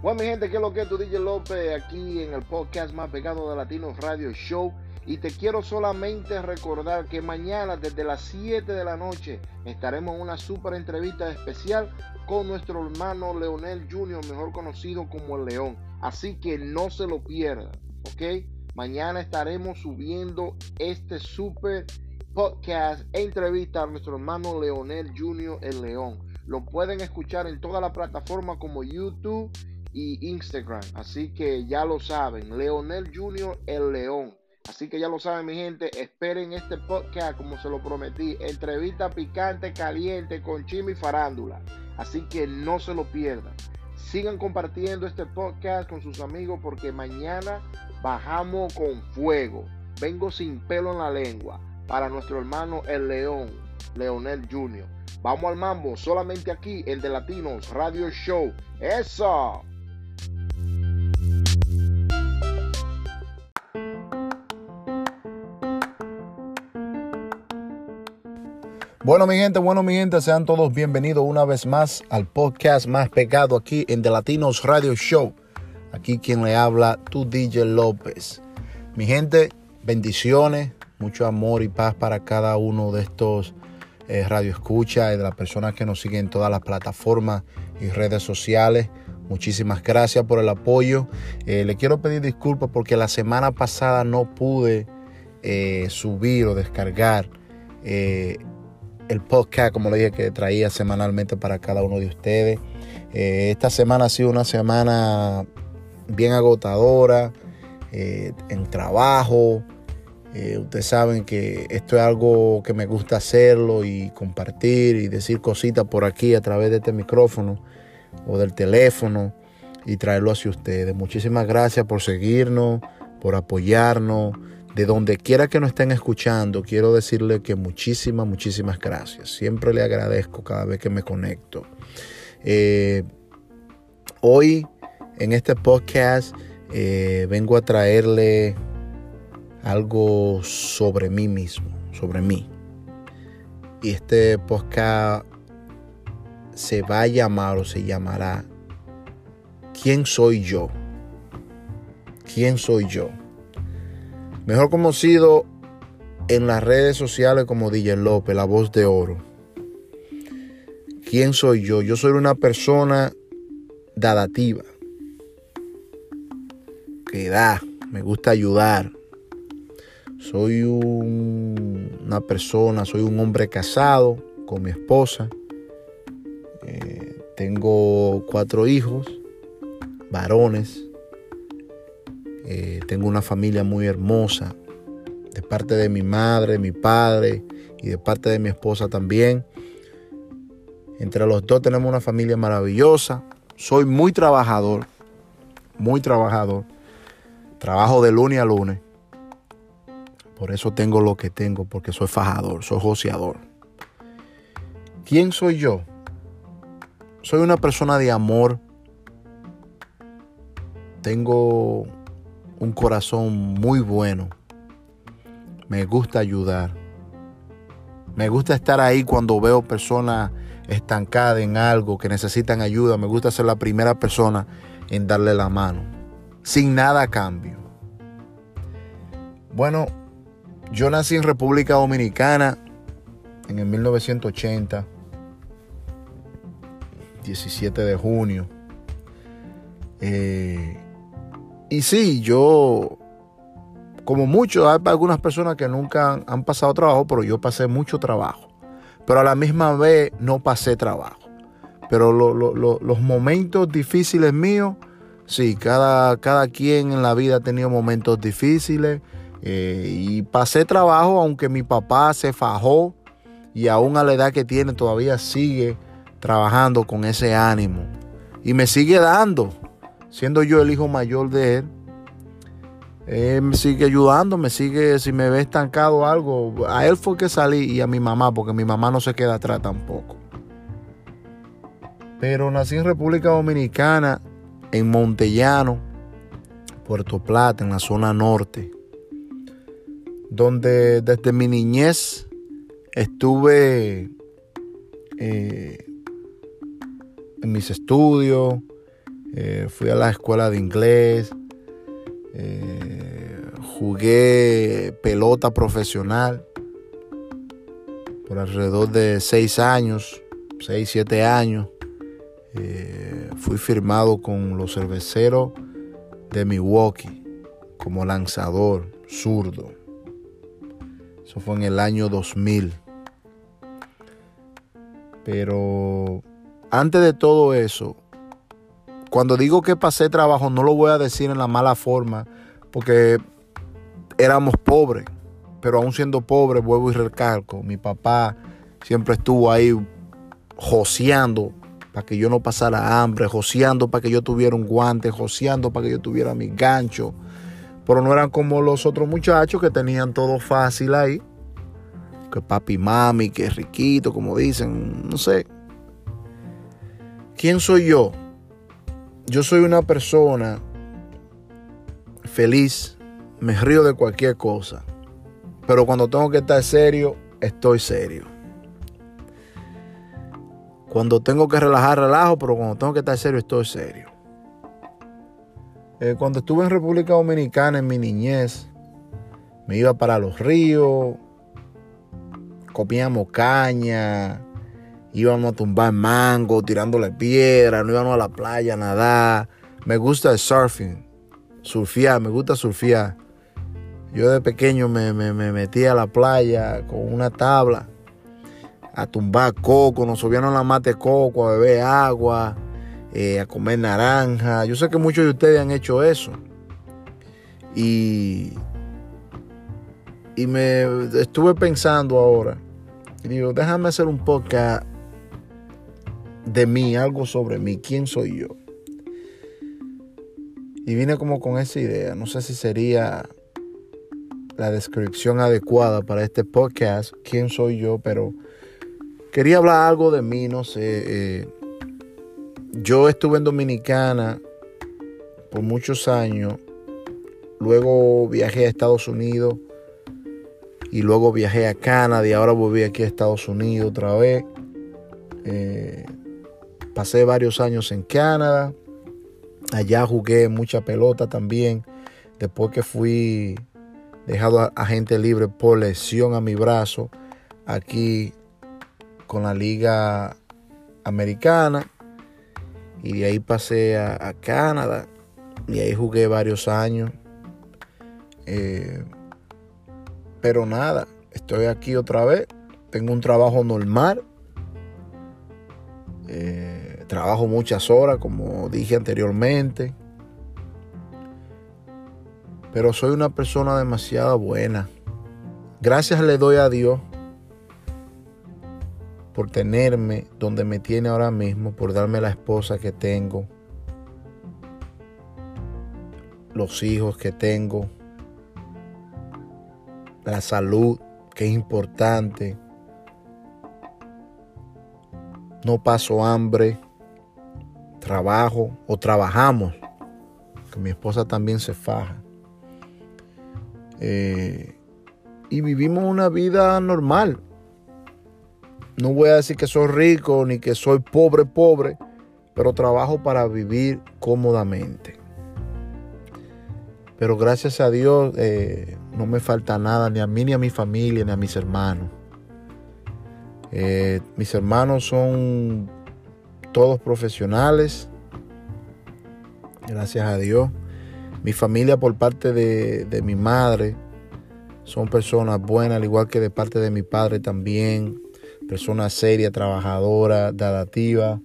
Bueno, mi gente, ¿qué es lo que es tu DJ López aquí en el podcast más pegado de Latinos Radio Show? Y te quiero solamente recordar que mañana desde las 7 de la noche estaremos en una super entrevista especial con nuestro hermano Leonel Jr., mejor conocido como el León. Así que no se lo pierdan, ¿ok? Mañana estaremos subiendo este super podcast e entrevista a nuestro hermano Leonel Jr., el León. Lo pueden escuchar en toda la plataforma como YouTube y Instagram. Así que ya lo saben, Leonel Jr. el León. Así que ya lo saben mi gente, esperen este podcast como se lo prometí. Entrevista picante, caliente con Chimi Farándula. Así que no se lo pierdan. Sigan compartiendo este podcast con sus amigos porque mañana bajamos con fuego. Vengo sin pelo en la lengua para nuestro hermano el León, Leonel Jr. Vamos al mambo, solamente aquí en The Latinos Radio Show. ¡Eso! Bueno, mi gente, bueno, mi gente, sean todos bienvenidos una vez más al podcast más pegado aquí en The Latinos Radio Show. Aquí quien le habla, tu DJ López. Mi gente, bendiciones, mucho amor y paz para cada uno de estos eh, radioescuchas y de las personas que nos siguen en todas las plataformas y redes sociales. Muchísimas gracias por el apoyo. Eh, le quiero pedir disculpas porque la semana pasada no pude eh, subir o descargar eh, el podcast, como le dije, que traía semanalmente para cada uno de ustedes. Eh, esta semana ha sido una semana bien agotadora eh, en trabajo. Eh, ustedes saben que esto es algo que me gusta hacerlo y compartir y decir cositas por aquí a través de este micrófono o del teléfono y traerlo hacia ustedes. Muchísimas gracias por seguirnos, por apoyarnos. De donde quiera que nos estén escuchando, quiero decirle que muchísimas, muchísimas gracias. Siempre le agradezco cada vez que me conecto. Eh, hoy en este podcast eh, vengo a traerle algo sobre mí mismo, sobre mí. Y este podcast se va a llamar o se llamará ¿Quién soy yo? ¿Quién soy yo? Mejor conocido en las redes sociales como DJ López, la voz de oro. ¿Quién soy yo? Yo soy una persona dadativa, que da, me gusta ayudar. Soy un- una persona, soy un hombre casado con mi esposa. Eh, tengo cuatro hijos, varones. Eh, tengo una familia muy hermosa, de parte de mi madre, mi padre y de parte de mi esposa también. Entre los dos tenemos una familia maravillosa. Soy muy trabajador, muy trabajador. Trabajo de lunes a lunes. Por eso tengo lo que tengo, porque soy fajador, soy joseador. ¿Quién soy yo? Soy una persona de amor. Tengo un corazón muy bueno. Me gusta ayudar. Me gusta estar ahí cuando veo personas estancadas en algo que necesitan ayuda. Me gusta ser la primera persona en darle la mano. Sin nada a cambio. Bueno, yo nací en República Dominicana en el 1980. 17 de junio. Eh, y sí, yo, como muchos, hay algunas personas que nunca han, pasado trabajo, pero yo pasé mucho trabajo. Pero a la misma vez no pasé trabajo. Pero lo- lo- lo- los momentos difíciles míos, sí, cada, cada quien en la vida ha tenido momentos difíciles. eh, y pasé trabajo, aunque mi papá se fajó y aún a la edad que tiene todavía sigue trabajando con ese ánimo. Y me sigue dando, siendo yo el hijo mayor de él. Él me sigue ayudando, me sigue, si me ve estancado algo, a él fue que salí y a mi mamá, porque mi mamá no se queda atrás tampoco. Pero nací en República Dominicana, en Montellano, Puerto Plata, en la zona norte, donde desde mi niñez estuve eh, en mis estudios, Eh, fui a la escuela de inglés. Eh, jugué pelota profesional por alrededor de seis años, seis, siete años. Eh, fui firmado con los cerveceros de Milwaukee como lanzador zurdo. Eso fue en el año 2000. Pero antes de todo eso, cuando digo que pasé trabajo, no lo voy a decir en la mala forma, porque éramos pobres, pero aún siendo pobres, vuelvo y recalco, mi papá siempre estuvo ahí joseando para que yo no pasara hambre, joseando para que yo tuviera un guante, joseando para que yo tuviera mi gancho. Pero no eran como los otros muchachos que tenían todo fácil ahí. Que papi mami, que riquito, como dicen, no sé. ¿Quién soy yo? Yo soy una persona feliz, me río de cualquier cosa. Pero cuando tengo que estar serio, estoy serio. Cuando tengo que relajar, relajo, pero cuando tengo que estar serio, estoy serio. Eh, cuando estuve en República Dominicana en mi niñez, me iba para los ríos, comíamos caña, íbamos a tumbar mango, tirándole piedra, no íbamos a la playa a nadar. Me gusta el surfing, surfear, me gusta surfear. Yo de pequeño me, me, me metí a la playa con una tabla a tumbar coco, nos subían a la mate coco, a beber agua, eh, a comer naranja. Yo sé que muchos de ustedes han hecho eso. Y, y me estuve pensando ahora. Y digo, déjame hacer un podcast de mí, algo sobre mí, quién soy yo. Y vine como con esa idea. No sé si sería la descripción adecuada para este podcast, quién soy yo, pero quería hablar algo de mí, no sé. Eh, yo estuve en Dominicana por muchos años, luego viajé a Estados Unidos y luego viajé a Canadá y ahora volví aquí a Estados Unidos otra vez. Eh, pasé varios años en Canadá, allá jugué mucha pelota también, después que fui dejado a, gente libre por lesión a mi brazo aquí con la liga americana. Y de ahí pasé a, Canadá. Y ahí jugué varios años. Eh, pero nada, estoy aquí otra vez, tengo un trabajo normal, eh, trabajo muchas horas como dije anteriormente. Pero soy una persona demasiado buena. Gracias le doy a Dios por tenerme donde me tiene ahora mismo, por darme la esposa que tengo, los hijos que tengo, la salud que es importante. No paso hambre, trabajo o trabajamos, que mi esposa también se faja. Eh, y vivimos una vida normal. No voy a decir que soy rico ni que soy pobre, pobre, pero trabajo para vivir cómodamente. Pero gracias a Dios eh, no me falta nada, ni a mí, ni a mi familia, ni a mis hermanos. Eh, mis hermanos son todos profesionales, gracias a Dios. Mi familia por parte de, mi madre son personas buenas, al igual que de parte de mi padre también. Personas serias, trabajadoras, dadativas.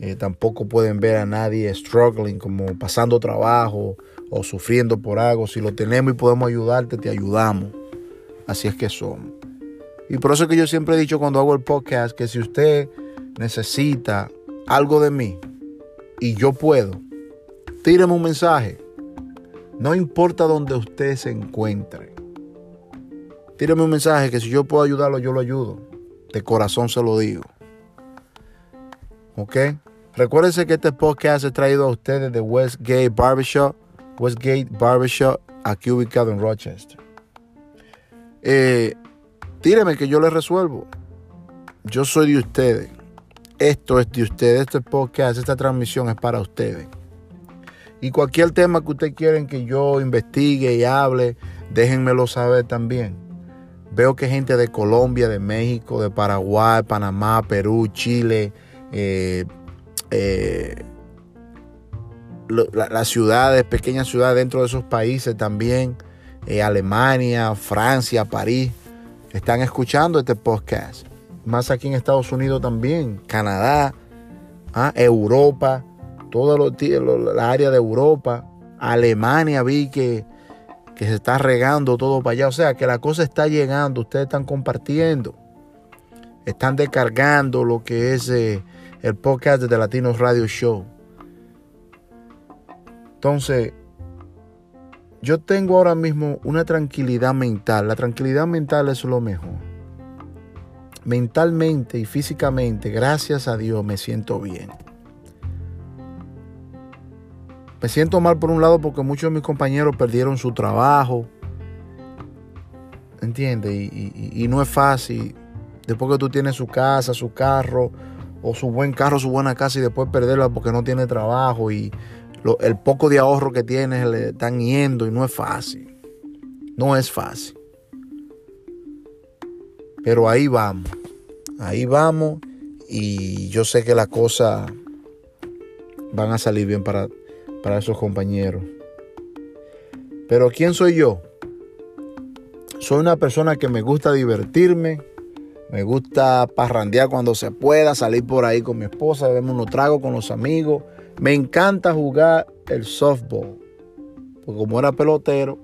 Eh, tampoco pueden ver a nadie struggling, como pasando trabajo o sufriendo por algo. Si lo tenemos y podemos ayudarte, te ayudamos. Así es que somos. Y por eso que yo siempre he dicho cuando hago el podcast que si usted necesita algo de mí y yo puedo, tíreme un mensaje. No importa donde usted se encuentre. Tíreme un mensaje que si yo puedo ayudarlo, yo lo ayudo. De corazón se lo digo. ¿Ok? Recuérdense que este podcast es traído a ustedes de Westgate Barbershop. Westgate Barbershop, aquí ubicado en Rochester. Eh, tíreme que yo les resuelvo. Yo soy de ustedes. Esto es de ustedes. Este podcast, esta transmisión es para ustedes. Y cualquier tema que ustedes quieren que yo investigue y hable, déjenmelo saber también. Veo que gente de Colombia, de México, de Paraguay, Panamá, Perú, Chile, eh, eh, las ciudades, pequeñas ciudades dentro de esos países también, eh, Alemania, Francia, París, están escuchando este podcast. Más aquí en Estados Unidos también, Canadá, ah, Europa, toda la área de Europa, Alemania vi que, que se está regando todo para allá. O sea que la cosa está llegando, ustedes están compartiendo, están descargando lo que es eh, el podcast de Latinos Radio Show. Entonces, yo tengo ahora mismo una tranquilidad mental. La tranquilidad mental es lo mejor. Mentalmente y físicamente, gracias a Dios, me siento bien. Me siento mal por un lado porque muchos de mis compañeros perdieron su trabajo. ¿Entiendes? Y, no es fácil. Después que tú tienes su casa, su carro, o su buen carro, su buena casa, y después perderla porque no tiene trabajo y el poco de ahorro que tienes le están yendo y no es fácil. No es fácil. Pero ahí vamos. Ahí vamos y yo sé que las cosas van a salir bien para, para esos compañeros. Pero ¿quién soy yo? Soy una persona que me gusta divertirme, me gusta parrandear cuando se pueda, salir por ahí con mi esposa, beberme unos tragos con los amigos, me encanta jugar el softball. Porque como era pelotero,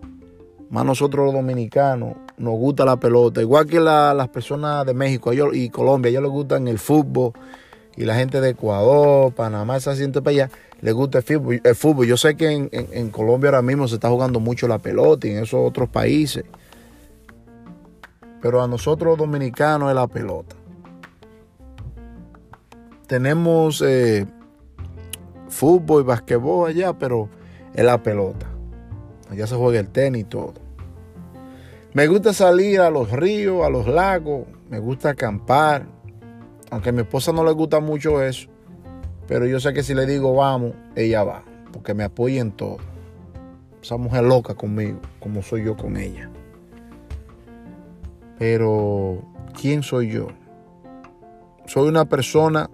más nosotros los dominicanos nos gusta la pelota. Igual que las personas de México y Colombia, a ellos les gustan el fútbol. Y la gente de Ecuador, Panamá, esa gente para allá, les gusta el fútbol. Yo sé que en, Colombia ahora mismo se está jugando mucho la pelota y en esos otros países. Pero a nosotros los dominicanos es la pelota. Tenemos eh, fútbol y basquetbol allá, pero es la pelota. Allá se juega el tenis y todo. Me gusta salir a los ríos, a los lagos, me gusta acampar, aunque a mi esposa no le gusta mucho eso, pero yo sé que si le digo vamos, ella va, porque me apoya en todo. Esa mujer loca conmigo, como soy yo con ella. Pero, ¿quién soy yo? Soy una persona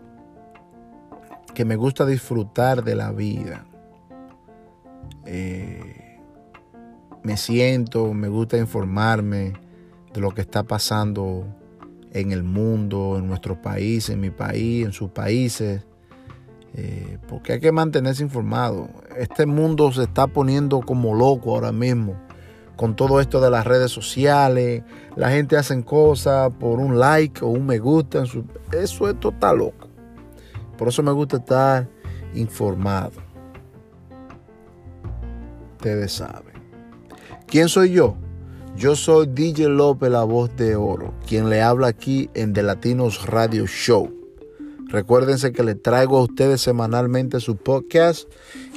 que me gusta disfrutar de la vida. Eh, me siento, me gusta informarme de lo que está pasando en el mundo, en nuestro país, en mi país, en sus países. Eh, porque hay que mantenerse informado. Este mundo se está poniendo como loco ahora mismo con todo esto de las redes sociales. La gente hace cosas por un like o un me gusta. Eso es total loco. Por eso me gusta estar informado. Ustedes saben. ¿Quién soy yo? Yo soy DJ López, la voz de oro, quien le habla aquí en The Latinos Radio Show. Recuérdense que le traigo a ustedes semanalmente su podcast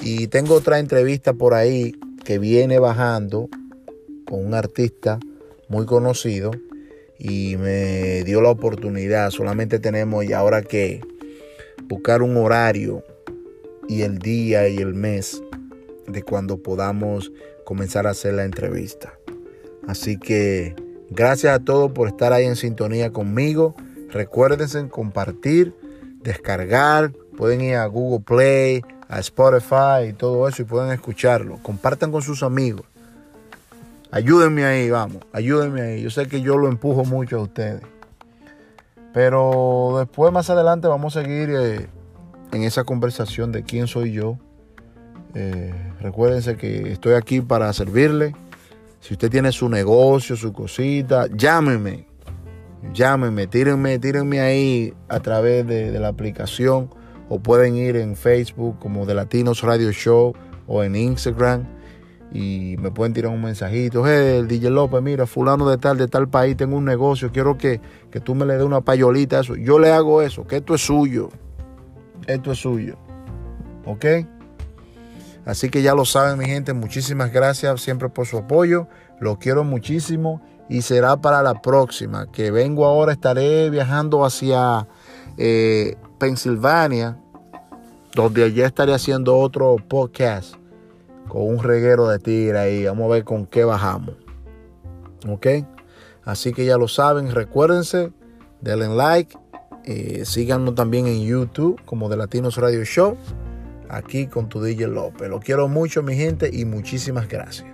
y tengo otra entrevista por ahí que viene bajando con un artista muy conocido y me dio la oportunidad. Solamente tenemos y ahora que buscar un horario y el día y el mes de cuando podamos comenzar a hacer la entrevista. Así que gracias a todos por estar ahí en sintonía conmigo. Recuérdense compartir, descargar, pueden ir a Google Play, a Spotify y todo eso y pueden escucharlo. Compartan con sus amigos. Ayúdenme ahí, vamos, ayúdenme ahí. Yo sé que yo lo empujo mucho a ustedes. Pero después, más adelante, vamos a seguir eh, en esa conversación de quién soy yo. Eh, recuérdense que estoy aquí para servirle. Si usted tiene su negocio, su cosita, llámeme. Llámeme, tírenme, tírenme ahí a través de, la aplicación. O pueden ir en Facebook como de Latinos Radio Show o en Instagram y me pueden tirar un mensajito, hey, DJ López, mira, fulano de tal, de tal país, tengo un negocio, quiero que, que tú me le des una payolita eso. Yo le hago eso, que esto es suyo. Esto es suyo. ¿Ok? Así que ya lo saben, mi gente, muchísimas gracias siempre por su apoyo. Lo quiero muchísimo y será para la próxima. Que vengo ahora, estaré viajando hacia eh, Pensilvania, donde allá estaré haciendo otro podcast con un reguero de tigre ahí. Vamos a ver con qué bajamos. ¿Ok? Así que ya lo saben, recuérdense, denle like, eh, síganos también en YouTube como de Latinos Radio Show aquí con tu DJ López. Lo quiero mucho, mi gente, y muchísimas gracias.